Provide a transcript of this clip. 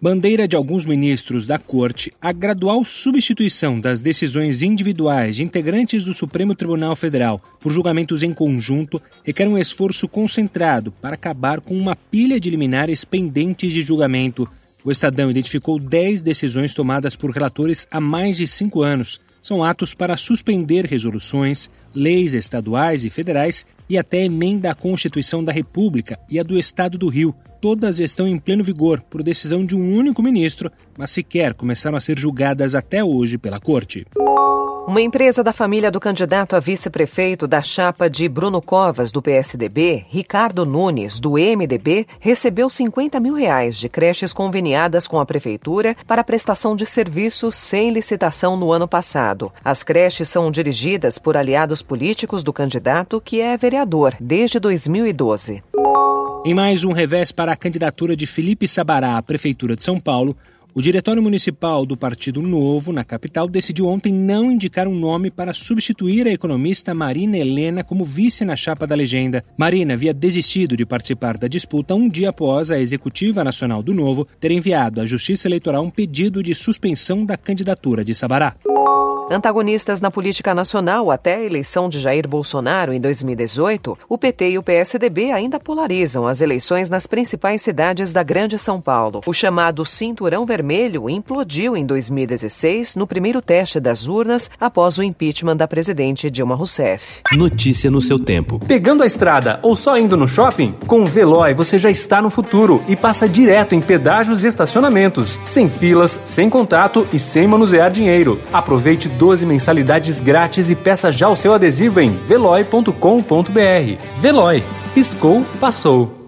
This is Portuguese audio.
Bandeira de alguns ministros da Corte, a gradual substituição das decisões individuais de integrantes do Supremo Tribunal Federal por julgamentos em conjunto requer um esforço concentrado para acabar com uma pilha de liminares pendentes de julgamento. O Estadão identificou 10 decisões tomadas por relatores há mais de cinco anos. São atos para suspender resoluções, leis estaduais e federais e até emenda à Constituição da República e a do Estado do Rio, todas estão em pleno vigor por decisão de um único ministro, mas sequer começaram a ser julgadas até hoje pela Corte. Uma empresa da família do candidato a vice-prefeito da chapa de Bruno Covas, do PSDB, Ricardo Nunes, do MDB, recebeu 50 mil reais de creches conveniadas com a prefeitura para prestação de serviços sem licitação no ano passado. As creches são dirigidas por aliados políticos do candidato, que é vereador desde 2012. Em mais um revés para a candidatura de Felipe Sabará à Prefeitura de São Paulo, o Diretório Municipal do Partido Novo, na capital, decidiu ontem não indicar um nome para substituir a economista Marina Helena como vice na chapa da legenda. Marina havia desistido de participar da disputa um dia após a Executiva Nacional do Novo ter enviado à Justiça Eleitoral um pedido de suspensão da candidatura de Sabará. Antagonistas na política nacional até a eleição de Jair Bolsonaro em 2018, o PT e o PSDB ainda polarizam as eleições nas principais cidades da Grande São Paulo. O chamado Cinturão Vermelho implodiu em 2016 no primeiro teste das urnas após o impeachment da presidente Dilma Rousseff. Notícia no seu tempo. Pegando a estrada ou só indo no shopping? Com o Veloy você já está no futuro e passa direto em pedágios e estacionamentos, sem filas, sem contato e sem manusear dinheiro. Aproveite 12 mensalidades grátis e peça já o seu adesivo em veloi.com.br. Veloy. Piscou, passou.